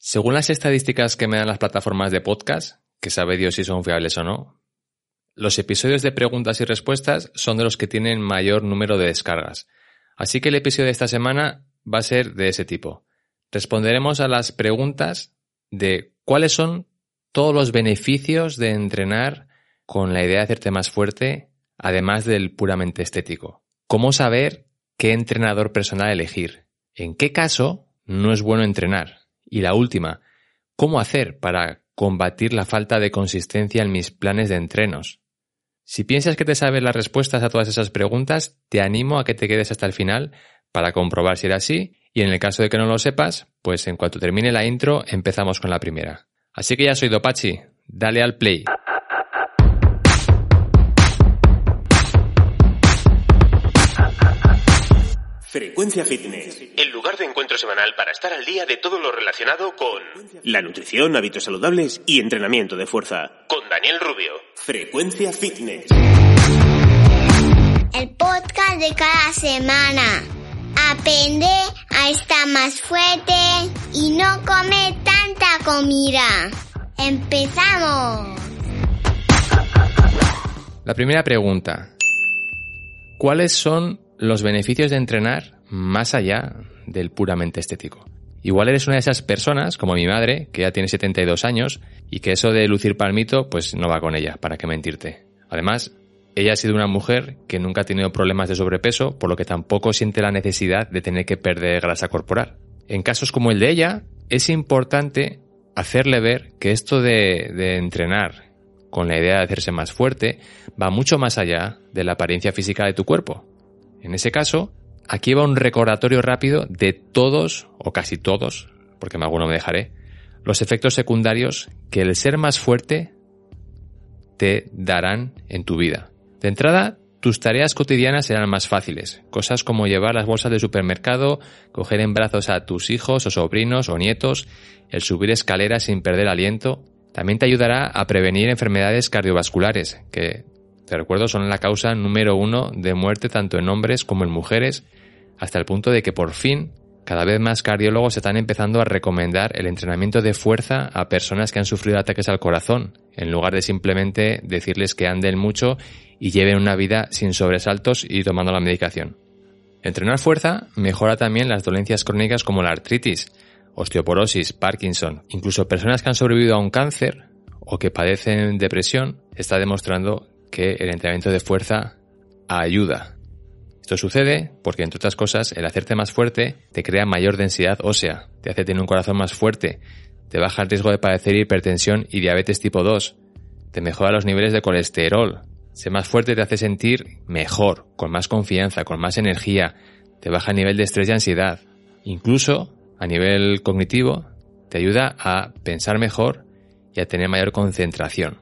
Según las estadísticas que me dan las plataformas de podcast, que sabe Dios si son fiables o no, los episodios de preguntas y respuestas son de los que tienen mayor número de descargas. Así que el episodio de esta semana va a ser de ese tipo. Responderemos a las preguntas de cuáles son todos los beneficios de entrenar con la idea de hacerte más fuerte, además del puramente estético. ¿Cómo saber qué entrenador personal elegir? ¿En qué caso no es bueno entrenar? Y la última, ¿cómo hacer para combatir la falta de consistencia en mis planes de entrenos? Si piensas que te sabes las respuestas a todas esas preguntas, te animo a que te quedes hasta el final para comprobar si era así y en el caso de que no lo sepas, pues en cuanto termine la intro empezamos con la primera. Así que ya soy Dopachi, dale al play. Frecuencia Fitness. El lugar de encuentro semanal para estar al día de todo lo relacionado con La nutrición, hábitos saludables y entrenamiento de fuerza. con Daniel Rubio. Frecuencia Fitness. El podcast de cada semana. Aprende a estar más fuerte y no comer tanta comida. ¡Empezamos! La primera pregunta. ¿Cuáles son los beneficios de entrenar más allá del puramente estético? Igual eres una de esas personas, como mi madre, que ya tiene 72 años, y que eso de lucir palmito, pues no va con ella, para qué mentirte. Además, ella ha sido una mujer que nunca ha tenido problemas de sobrepeso, por lo que tampoco siente la necesidad de tener que perder grasa corporal. En casos como el de ella, es importante hacerle ver que esto de, de entrenar con la idea de hacerse más fuerte va mucho más allá de la apariencia física de tu cuerpo. En ese caso, aquí va un recordatorio rápido de todos, o casi todos, porque alguno me dejaré, los efectos secundarios que el ser más fuerte te darán en tu vida. De entrada, tus tareas cotidianas serán más fáciles, cosas como llevar las bolsas de supermercado, coger en brazos a tus hijos o sobrinos o nietos, el subir escaleras sin perder aliento, también te ayudará a prevenir enfermedades cardiovasculares, que, te recuerdo, son la causa número uno de muerte tanto en hombres como en mujeres, hasta el punto de que por fin cada vez más cardiólogos están empezando a recomendar el entrenamiento de fuerza a personas que han sufrido ataques al corazón, en lugar de simplemente decirles que anden mucho y lleven una vida sin sobresaltos y tomando la medicación. Entrenar fuerza mejora también las dolencias crónicas como la artritis, osteoporosis, Parkinson, incluso personas que han sobrevivido a un cáncer o que padecen depresión, está demostrando que el entrenamiento de fuerza ayuda. Esto sucede porque, entre otras cosas, el hacerte más fuerte te crea mayor densidad ósea, te hace tener un corazón más fuerte, te baja el riesgo de padecer hipertensión y diabetes tipo 2, te mejora los niveles de colesterol, ser más fuerte te hace sentir mejor, con más confianza, con más energía, te baja el nivel de estrés y ansiedad. Incluso, a nivel cognitivo, te ayuda a pensar mejor y a tener mayor concentración.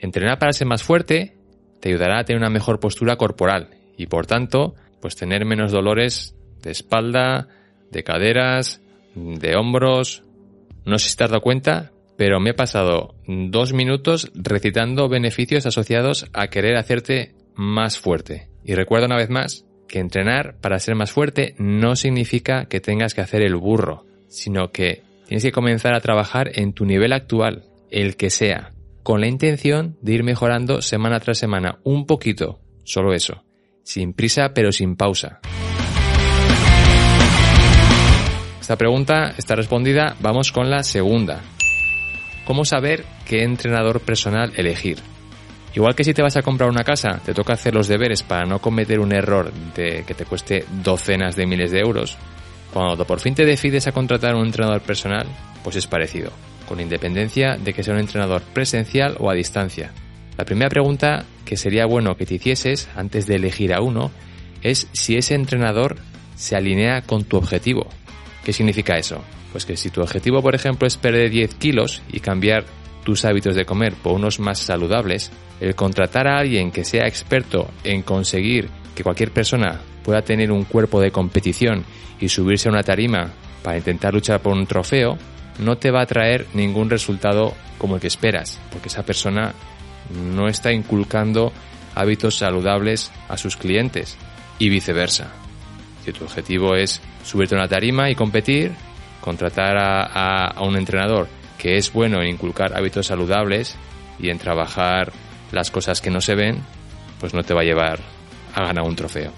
Entrenar para ser más fuerte te ayudará a tener una mejor postura corporal y por tanto, pues tener menos dolores de espalda, de caderas, de hombros. No sé si te has dado cuenta, pero me he pasado dos minutos recitando beneficios asociados a querer hacerte más fuerte. Y recuerda una vez más que entrenar para ser más fuerte no significa que tengas que hacer el burro, sino que tienes que comenzar a trabajar en tu nivel actual, el que sea, con la intención de ir mejorando semana tras semana, un poquito, solo eso, sin prisa pero sin pausa. Esta pregunta está respondida, vamos con la segunda. ¿Cómo saber qué entrenador personal elegir? Igual que si te vas a comprar una casa, te toca hacer los deberes para no cometer un error de que te cueste docenas de miles de euros. Cuando por fin te decides a contratar un entrenador personal, pues es parecido, con independencia de que sea un entrenador presencial o a distancia. La primera pregunta que sería bueno que te hicieses antes de elegir a uno es si ese entrenador se alinea con tu objetivo. ¿Qué significa eso? Pues que si tu objetivo, por ejemplo, es perder 10 kilos y cambiar tus hábitos de comer por unos más saludables, el contratar a alguien que sea experto en conseguir que cualquier persona pueda tener un cuerpo de competición y subirse a una tarima para intentar luchar por un trofeo, no te va a traer ningún resultado como el que esperas, porque esa persona no está inculcando hábitos saludables a sus clientes y viceversa. Si tu objetivo es subirte a una tarima y competir, contratar a, un entrenador que es bueno en inculcar hábitos saludables y en trabajar las cosas que no se ven, pues no te va a llevar a ganar un trofeo.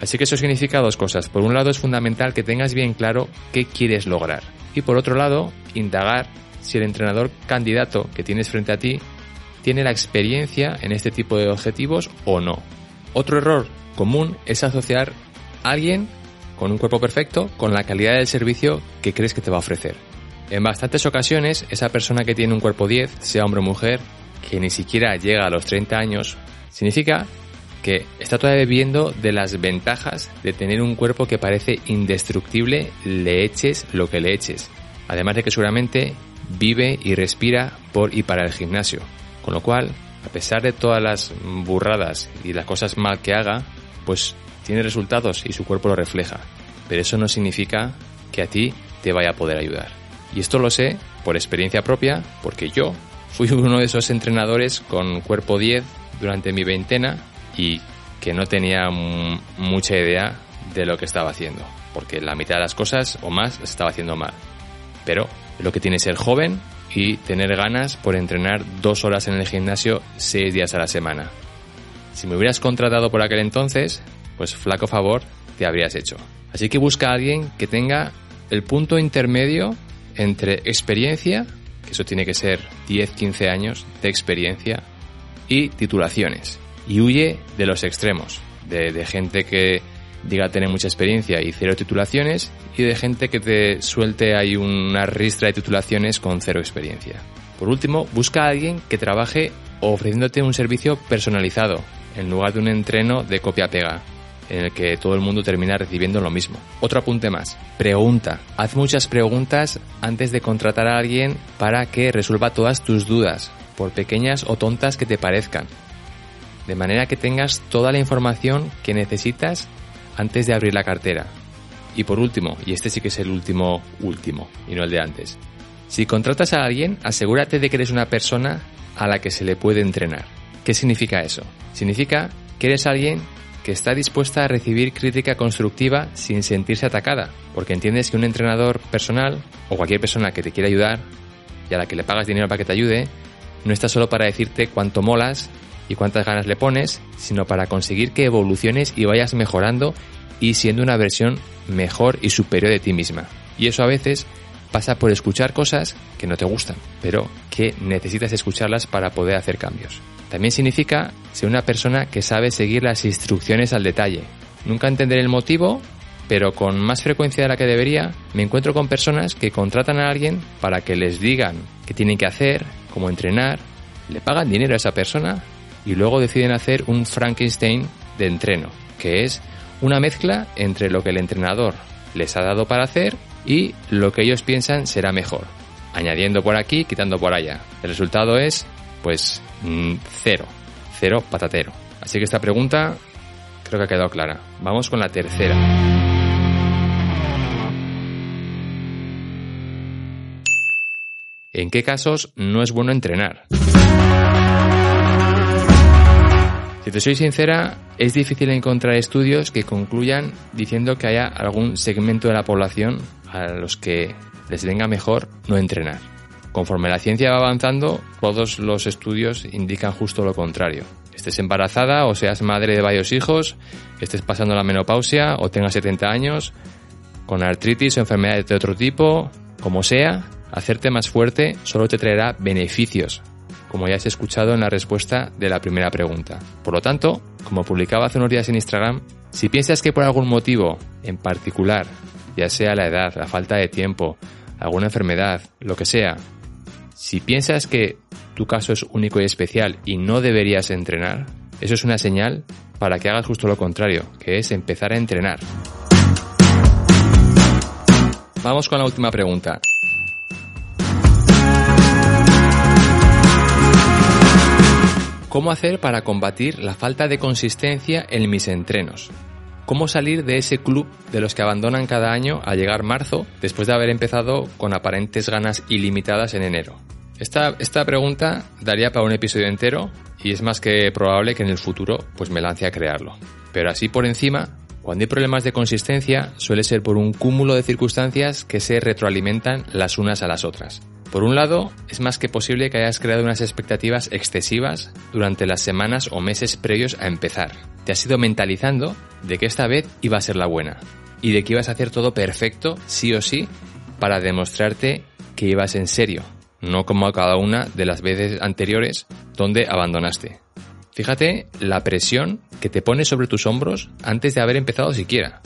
Así que eso significa dos cosas. Por un lado es fundamental que tengas bien claro qué quieres lograr. Y por otro lado, indagar si el entrenador candidato que tienes frente a ti tiene la experiencia en este tipo de objetivos o no. Otro error común es asociar a alguien con un cuerpo perfecto con la calidad del servicio que crees que te va a ofrecer. En bastantes ocasiones, esa persona que tiene un cuerpo 10, sea hombre o mujer, que ni siquiera llega a los 30 años, significa que está todavía viviendo de las ventajas de tener un cuerpo que parece indestructible, le eches lo que le eches. Además de que seguramente vive y respira por y para el gimnasio. Con lo cual, a pesar de todas las burradas y las cosas mal que haga, pues tiene resultados y su cuerpo lo refleja. Pero eso no significa que a ti te vaya a poder ayudar. Y esto lo sé por experiencia propia, porque yo fui uno de esos entrenadores con cuerpo 10 durante mi veintena y que no tenía mucha idea de lo que estaba haciendo, porque la mitad de las cosas o más las estaba haciendo mal. Pero lo que tiene ser joven y tener ganas por entrenar dos horas en el gimnasio seis días a la semana. Si me hubieras contratado por aquel entonces, pues flaco favor te habrías hecho. Así que busca a alguien que tenga el punto intermedio entre experiencia, que eso tiene que ser 10-15 años de experiencia, y titulaciones. Y huye de los extremos, de, gente que diga tener mucha experiencia y cero titulaciones y de gente que te suelte ahí una ristra de titulaciones con cero experiencia. Por último, busca a alguien que trabaje ofreciéndote un servicio personalizado en lugar de un entreno de copia-pega en el que todo el mundo termina recibiendo lo mismo. Otro apunte más. Pregunta. Haz muchas preguntas antes de contratar a alguien para que resuelva todas tus dudas, por pequeñas o tontas que te parezcan. De manera que tengas toda la información que necesitas antes de abrir la cartera. Y por último, y este sí que es el último último, y no el de antes. Si contratas a alguien, asegúrate de que eres una persona a la que se le puede entrenar. ¿Qué significa eso? Significa que eres alguien que está dispuesta a recibir crítica constructiva sin sentirse atacada, porque entiendes que un entrenador personal o cualquier persona que te quiera ayudar y a la que le pagas dinero para que te ayude, no está solo para decirte cuánto molas y cuántas ganas le pones, sino para conseguir que evoluciones y vayas mejorando y siendo una versión mejor y superior de ti misma. Y eso a veces pasa por escuchar cosas que no te gustan, pero que necesitas escucharlas para poder hacer cambios. También significa ser una persona que sabe seguir las instrucciones al detalle. Nunca entenderé el motivo, pero con más frecuencia de la que debería, me encuentro con personas que contratan a alguien para que les digan qué tienen que hacer, cómo entrenar, le pagan dinero a esa persona y luego deciden hacer un Frankenstein de entreno, que es una mezcla entre lo que el entrenador les ha dado para hacer y lo que ellos piensan será mejor, añadiendo por aquí, quitando por allá. El resultado es, pues, mm, cero, cero patatero. Así que esta pregunta creo que ha quedado clara. Vamos con la tercera. ¿En qué casos no es bueno entrenar? Si te soy sincera, es difícil encontrar estudios que concluyan diciendo que haya algún segmento de la población a los que les venga mejor no entrenar. Conforme la ciencia va avanzando, todos los estudios indican justo lo contrario. Estés embarazada o seas madre de varios hijos, estés pasando la menopausia o tengas 70 años, con artritis o enfermedades de otro tipo, como sea, hacerte más fuerte solo te traerá beneficios como ya has escuchado en la respuesta de la primera pregunta. Por lo tanto, como publicaba hace unos días en Instagram, si piensas que por algún motivo en particular, ya sea la edad, la falta de tiempo, alguna enfermedad, lo que sea, si piensas que tu caso es único y especial y no deberías entrenar, eso es una señal para que hagas justo lo contrario, que es empezar a entrenar. vamos con la última pregunta. ¿Cómo hacer para combatir la falta de consistencia en mis entrenos? ¿Cómo salir de ese club de los que abandonan cada año al llegar marzo después de haber empezado con aparentes ganas ilimitadas en enero? Esta, esta pregunta daría para un episodio entero y es más que probable que en el futuro pues me lance a crearlo. Pero así por encima, cuando hay problemas de consistencia suele ser por un cúmulo de circunstancias que se retroalimentan las unas a las otras. Por un lado, es más que posible que hayas creado unas expectativas excesivas durante las semanas o meses previos a empezar. Te has ido mentalizando de que esta vez iba a ser la buena y de que ibas a hacer todo perfecto, sí o sí, para demostrarte que ibas en serio, no como a cada una de las veces anteriores donde abandonaste. Fíjate la presión que te pones sobre tus hombros antes de haber empezado siquiera.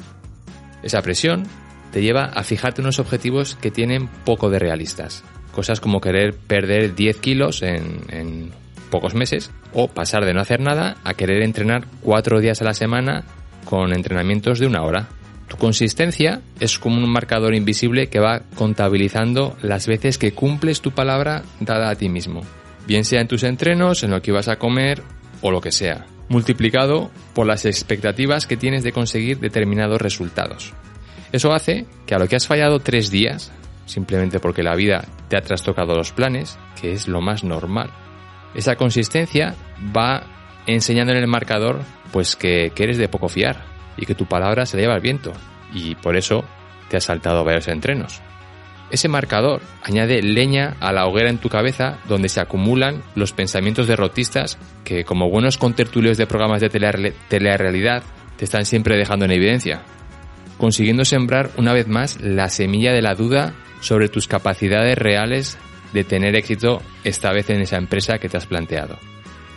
Esa presión te lleva a fijarte unos objetivos que tienen poco de realistas. Cosas como querer perder 10 kilos en, pocos meses o pasar de no hacer nada a querer entrenar 4 días a la semana con entrenamientos de una hora. Tu consistencia es como un marcador invisible que va contabilizando las veces que cumples tu palabra dada a ti mismo, bien sea en tus entrenos, en lo que vas a comer o lo que sea, multiplicado por las expectativas que tienes de conseguir determinados resultados. Eso hace que a lo que has fallado tres días, simplemente porque la vida te ha trastocado los planes, que es lo más normal. Esa consistencia va enseñando en el marcador pues que, eres de poco fiar y que tu palabra se lleva al viento y por eso te has saltado varios entrenos. Ese marcador añade leña a la hoguera en tu cabeza donde se acumulan los pensamientos derrotistas que como buenos contertulios de programas de telerrealidad te están siempre dejando en evidencia, consiguiendo sembrar una vez más la semilla de la duda sobre tus capacidades reales de tener éxito esta vez en esa empresa que te has planteado.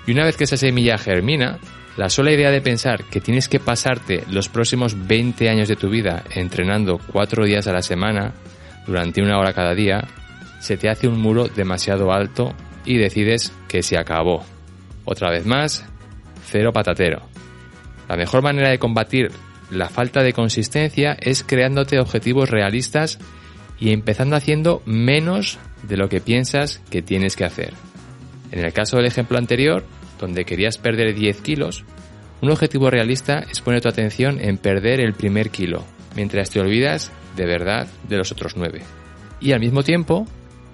Y una vez que esa semilla germina, la sola idea de pensar que tienes que pasarte los próximos 20 años de tu vida entrenando 4 días a la semana, durante una hora cada día, se te hace un muro demasiado alto y decides que se acabó. Otra vez más, cero patatero. La mejor manera de combatir la falta de consistencia es creándote objetivos realistas y empezando haciendo menos de lo que piensas que tienes que hacer. En el caso del ejemplo anterior, donde querías perder 10 kilos, un objetivo realista es poner tu atención en perder el primer kilo, mientras te olvidas de verdad de los otros 9. Y al mismo tiempo,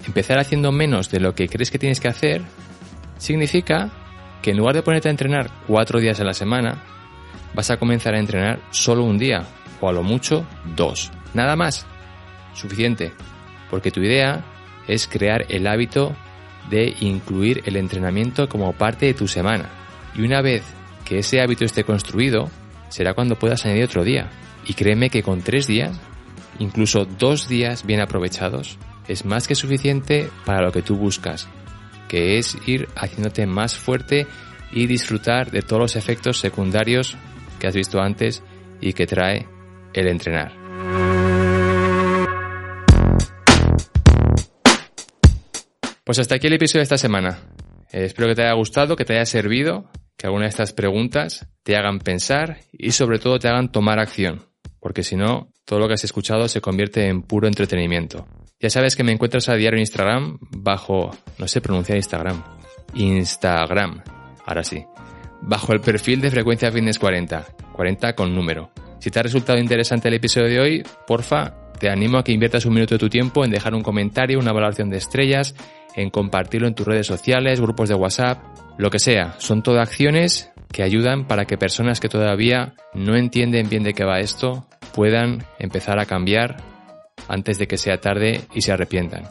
empezar haciendo menos de lo que crees que tienes que hacer significa que en lugar de ponerte a entrenar 4 días a la semana, vas a comenzar a entrenar solo un día, o a lo mucho dos. Nada más suficiente, porque tu idea es crear el hábito de incluir el entrenamiento como parte de tu semana. Y una vez que ese hábito esté construido, será cuando puedas añadir otro día. Y créeme que con tres días, incluso dos días bien aprovechados, es más que suficiente para lo que tú buscas, que es ir haciéndote más fuerte y disfrutar de todos los efectos secundarios que has visto antes y que trae el entrenar. Pues hasta aquí el episodio de esta semana. Eh, espero que te haya gustado, que te haya servido, que alguna de estas preguntas te hagan pensar y sobre todo te hagan tomar acción, porque si no, todo lo que has escuchado se convierte en puro entretenimiento. Ya sabes que me encuentras a diario en Instagram bajo, no sé pronunciar Instagram, Instagram, ahora sí, bajo el perfil de Frecuencia Fitness 40, 40 con número. Si te ha resultado interesante el episodio de hoy, porfa, te animo a que inviertas un minuto de tu tiempo en dejar un comentario, una valoración de estrellas en compartirlo en tus redes sociales, grupos de WhatsApp, lo que sea. Son todas acciones que ayudan para que personas que todavía no entienden bien de qué va esto puedan empezar a cambiar antes de que sea tarde y se arrepientan.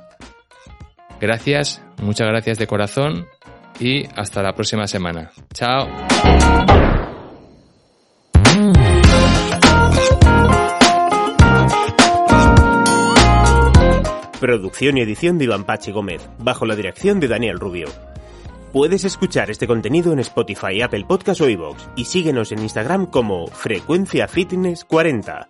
Gracias, muchas gracias de corazón y hasta la próxima semana. Chao. Producción y edición de Iván Pache Gómez, bajo la dirección de Daniel Rubio. Puedes escuchar este contenido en Spotify, Apple Podcast o iVoox y síguenos en Instagram como Frecuencia Fitness 40.